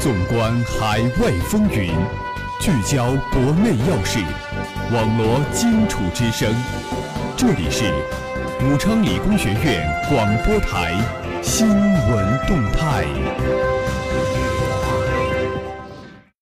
纵观海外风云，聚焦国内要事，网罗荆楚之声。这里是武昌理工学院广播台新闻动态。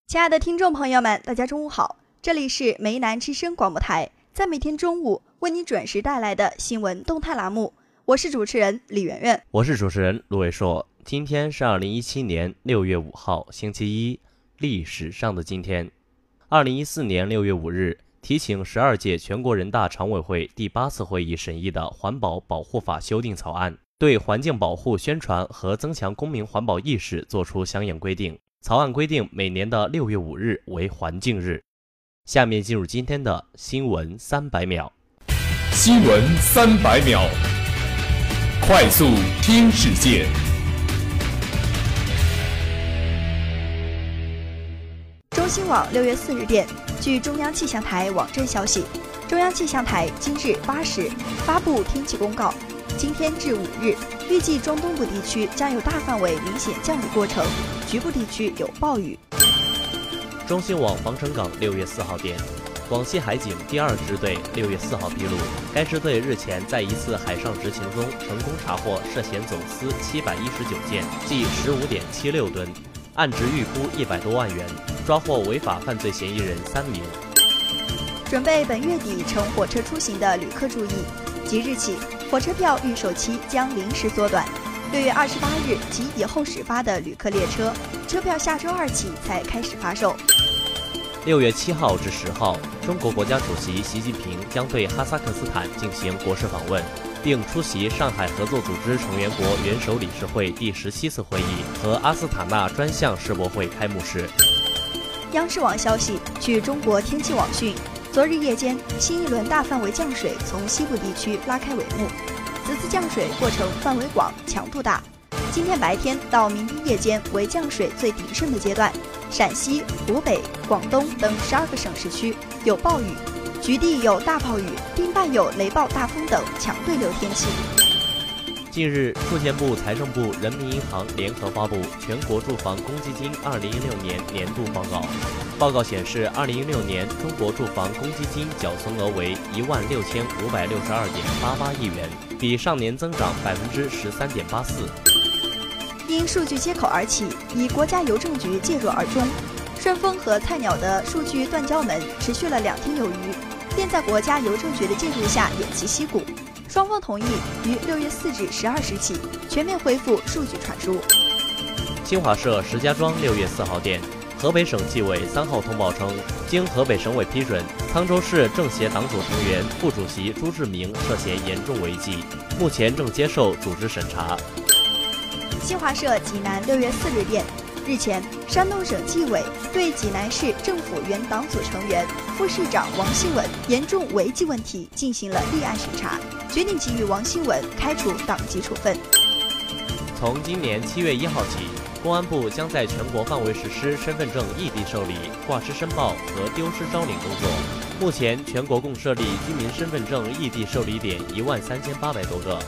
亲爱的听众朋友们，大家中午好，这里是梅南之声广播台，在每天中午为您准时带来的新闻动态栏目，我是主持人李媛媛，我是主持人卢伟硕。今天是二零一七年六月五号，星期一，历史上的今天。二零一四年六月五日，提请十二届全国人大常委会第八次会议审议的《环保保护法》修订草案，对环境保护宣传和增强公民环保意识作出相应规定。草案规定，每年的六月五日为环境日。下面进入今天的新闻三百秒。新闻三百秒，快速听世界。中新网六月四日电，据中央气象台网站消息，中央气象台今日八时发布天气公告，今天至五日，预计中东部地区将有大范围明显降雨过程，局部地区有暴雨。中新网防城港六月四号电，广西海警第二支队六月四号披露，该支队日前在一次海上执勤中成功查获涉嫌走私七百一十九件，计十五点七六吨。案值预估一百多万元，抓获违法犯罪嫌疑人三名。准备本月底乘火车出行的旅客注意，即日起火车票预售期将临时缩短。六月二十八日及以后始发的旅客列车车票下周二起才开始发售。六月七号至十号，中国国家主席习近平将对哈萨克斯坦进行国事访问。并出席上海合作组织成员国元首理事会第十七次会议和阿斯塔纳专项世博会开幕式。央视网消息，据中国天气网讯，昨日夜间，新一轮大范围降水从西部地区拉开帷幕。此次降水过程范围广、强度大。今天白天到明天夜间为降水最鼎盛的阶段，陕西、湖北、广东等十二个省市区有暴雨。局地有大暴雨，并伴有雷暴、大风等强对流天气。近日，住建部、财政部、人民银行联合发布《全国住房公积金2016年年度报告》。报告显示，2016年中国住房公积金缴存额为一万六千五百六十二点八八亿元，比上年增长百分之十三点八四。因数据接口而起，以国家邮政局介入而终。顺丰和菜鸟的数据断交门持续了两天有余。便在国家邮政局的介入下偃旗息鼓，双方同意于六月四日十二时起全面恢复数据传输。新华社石家庄六月四号电，河北省纪委三号通报称，经河北省委批准，沧州市政协党组成员、副主席朱志明涉嫌严重违纪，目前正接受组织审查。新华社济南六月四日电。日前，山东省纪委对济南市政府原党组成员、副市长王新文严重违纪问题进行了立案审查，决定给予王新文开除党籍处分。从今年七月一号起，公安部将在全国范围实施身份证异地受理、挂失申报和丢失招领工作。目前，全国共设立居民身份证异地受理点一万三千八百多个。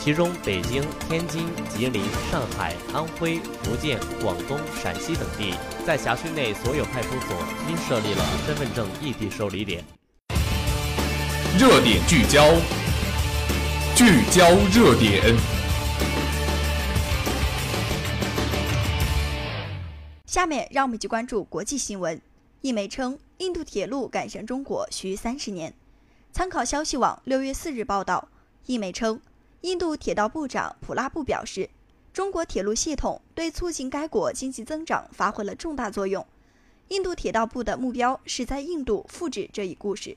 其中，北京、天津、吉林、上海、安徽、福建、广东、陕西等地在辖区内所有派出所均设立了身份证异地受理点。热点聚焦，聚焦热点。下面让我们一起关注国际新闻。印媒称，印度铁路赶上中国需三十年。参考消息网六月四日报道，印媒称。印度铁道部长普拉布表示，中国铁路系统对促进该国经济增长发挥了重大作用。印度铁道部的目标是在印度复制这一故事。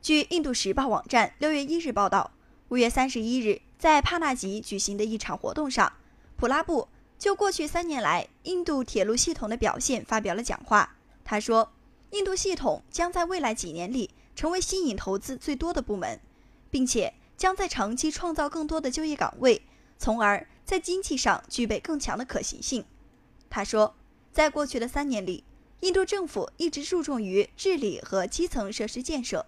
据《印度时报》网站六月一日报道，五月三十一日，在帕纳吉举行的一场活动上，普拉布就过去三年来印度铁路系统的表现发表了讲话。他说，印度系统将在未来几年里成为吸引投资最多的部门，并且。将在长期创造更多的就业岗位，从而在经济上具备更强的可行性。他说，在过去的三年里，印度政府一直注重于治理和基层设施建设。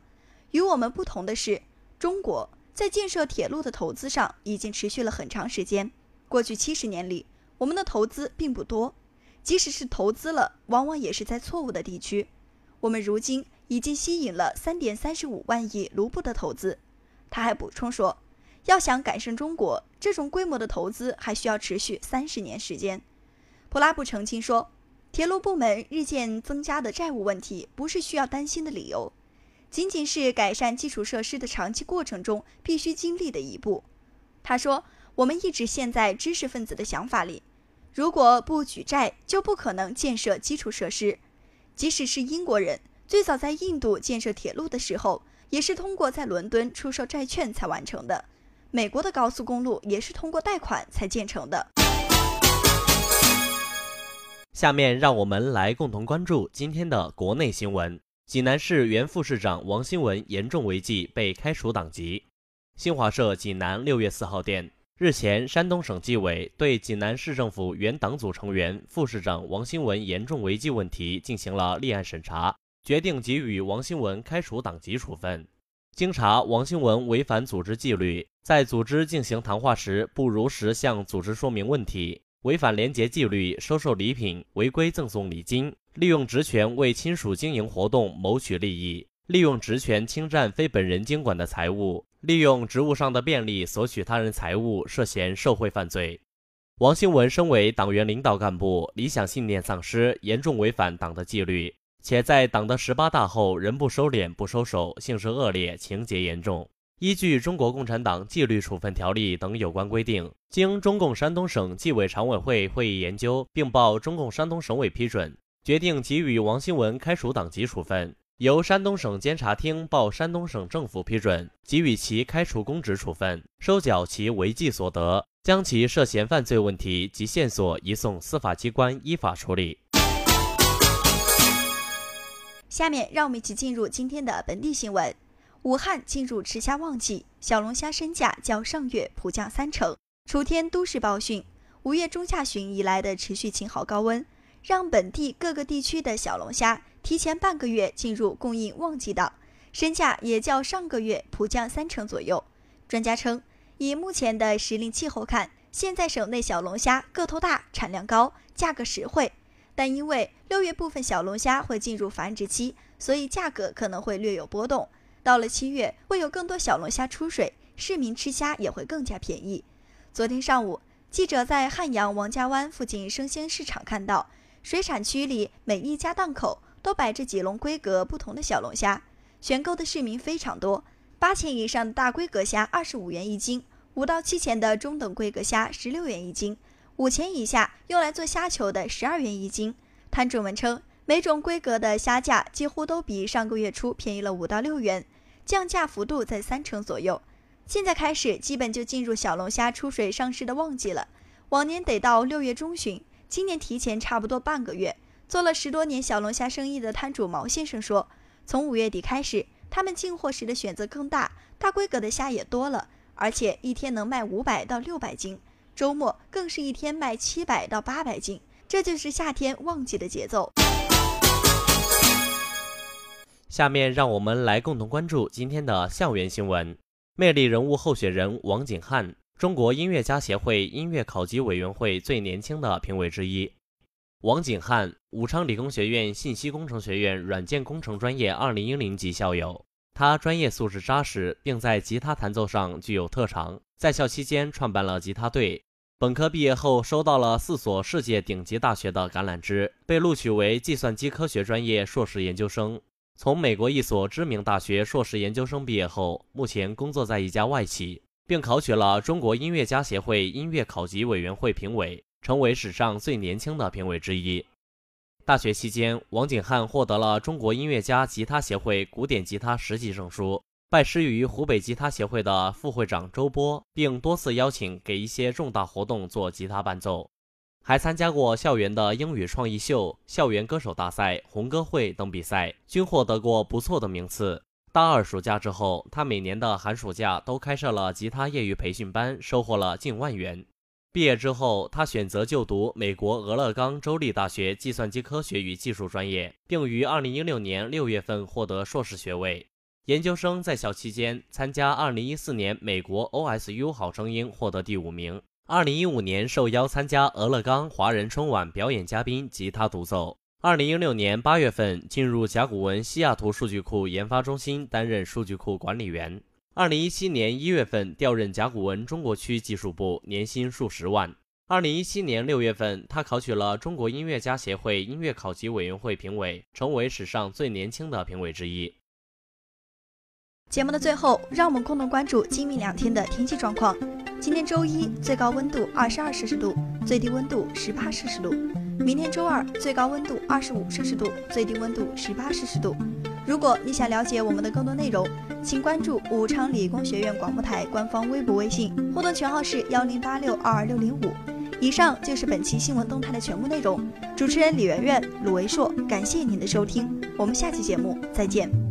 与我们不同的是，中国在建设铁路的投资上已经持续了很长时间。过去七十年里，我们的投资并不多。即使是投资了，往往也是在错误的地区。我们如今已经吸引了三点三十五万亿卢布的投资。他还补充说，要想赶上中国这种规模的投资，还需要持续三十年时间。普拉布澄清说，铁路部门日渐增加的债务问题不是需要担心的理由，仅仅是改善基础设施的长期过程中必须经历的一步。他说，我们一直陷在知识分子的想法里。如果不举债，就不可能建设基础设施。即使是英国人，最早在印度建设铁路的时候，也是通过在伦敦出售债券才完成的。美国的高速公路也是通过贷款才建成的。下面让我们来共同关注今天的国内新闻：济南市原副市长王新文严重违纪被开除党籍。新华社济南六月四号电。日前，山东省纪委对济南市政府原党组成员、副市长王新文严重违纪问题进行了立案审查，决定给予王新文开除党籍处分。经查，王新文违反组织纪律，在组织进行谈话时不如实向组织说明问题，违反廉洁纪律，收受礼品，违规赠送礼金，利用职权为亲属经营活动谋取利益，利用职权侵占非本人经管的财物。利用职务上的便利索取他人财物，涉嫌受贿犯罪。王新文身为党员领导干部，理想信念丧失，严重违反党的纪律，且在党的十八大后仍不收敛、不收手，性质恶劣，情节严重。依据《中国共产党纪律处分条例》等有关规定，经中共山东省纪委常委会会议研究，并报中共山东省委批准，决定给予王新文开除党籍处分。由山东省监察厅报山东省政府批准，给予其开除公职处分，收缴其违纪所得，将其涉嫌犯罪问题及线索移送司法机关依法处理。下面让我们一起进入今天的本地新闻：武汉进入吃虾旺季，小龙虾身价较上月普降三成。楚天都市报讯，五月中下旬以来的持续晴好高温，让本地各个地区的小龙虾。提前半个月进入供应旺季档，身价也较上个月普降三成左右。专家称，以目前的时令气候看，现在省内小龙虾个头大、产量高、价格实惠。但因为六月部分小龙虾会进入繁殖期，所以价格可能会略有波动。到了七月，会有更多小龙虾出水，市民吃虾也会更加便宜。昨天上午，记者在汉阳王家湾附近生鲜市场看到，水产区里每一家档口。都摆着几笼规格不同的小龙虾，选购的市民非常多。八千以上的大规格虾二十五元一斤，五到七千的中等规格虾十六元一斤，五千以下用来做虾球的十二元一斤。摊主们称，每种规格的虾价几乎都比上个月初便宜了五到六元，降价幅度在三成左右。现在开始，基本就进入小龙虾出水上市的旺季了。往年得到六月中旬，今年提前差不多半个月。做了十多年小龙虾生意的摊主毛先生说：“从五月底开始，他们进货时的选择更大，大规格的虾也多了，而且一天能卖五百到六百斤，周末更是一天卖七百到八百斤，这就是夏天旺季的节奏。”下面让我们来共同关注今天的校园新闻。魅力人物候选人王景汉，中国音乐家协会音乐考级委员会最年轻的评委之一。王景汉，武昌理工学院信息工程学院软件工程专业2010级校友。他专业素质扎实，并在吉他弹奏上具有特长。在校期间创办了吉他队。本科毕业后，收到了四所世界顶级大学的橄榄枝，被录取为计算机科学专业硕士研究生。从美国一所知名大学硕士研究生毕业后，目前工作在一家外企，并考取了中国音乐家协会音乐考级委员会评委。成为史上最年轻的评委之一。大学期间，王景汉获得了中国音乐家吉他协会古典吉他十级证书，拜师于湖北吉他协会的副会长周波，并多次邀请给一些重大活动做吉他伴奏。还参加过校园的英语创意秀、校园歌手大赛、红歌会等比赛，均获得过不错的名次。大二暑假之后，他每年的寒暑假都开设了吉他业余培训班，收获了近万元。毕业之后，他选择就读美国俄勒冈州立大学计算机科学与技术专业，并于2016年6月份获得硕士学位。研究生在校期间，参加2014年美国 OSU 好声音，获得第五名。二零一五年受邀参加俄勒冈华人春晚表演嘉宾吉他独奏。二零一六年八月份进入甲骨文西雅图数据库研发中心担任数据库管理员。二零一七年一月份调任甲骨文中国区技术部，年薪数十万。二零一七年六月份，他考取了中国音乐家协会音乐考级委员会评委，成为史上最年轻的评委之一。节目的最后，让我们共同关注今明两天的天气状况。今天周一最高温度二十二摄氏度，最低温度十八摄氏度。明天周二最高温度二十五摄氏度，最低温度十八摄氏度。如果你想了解我们的更多内容，请关注武昌理工学院广播台官方微博、微信，互动群号是幺零八六二二六零五。以上就是本期新闻动态的全部内容。主持人李媛媛、鲁维硕，感谢您的收听，我们下期节目再见。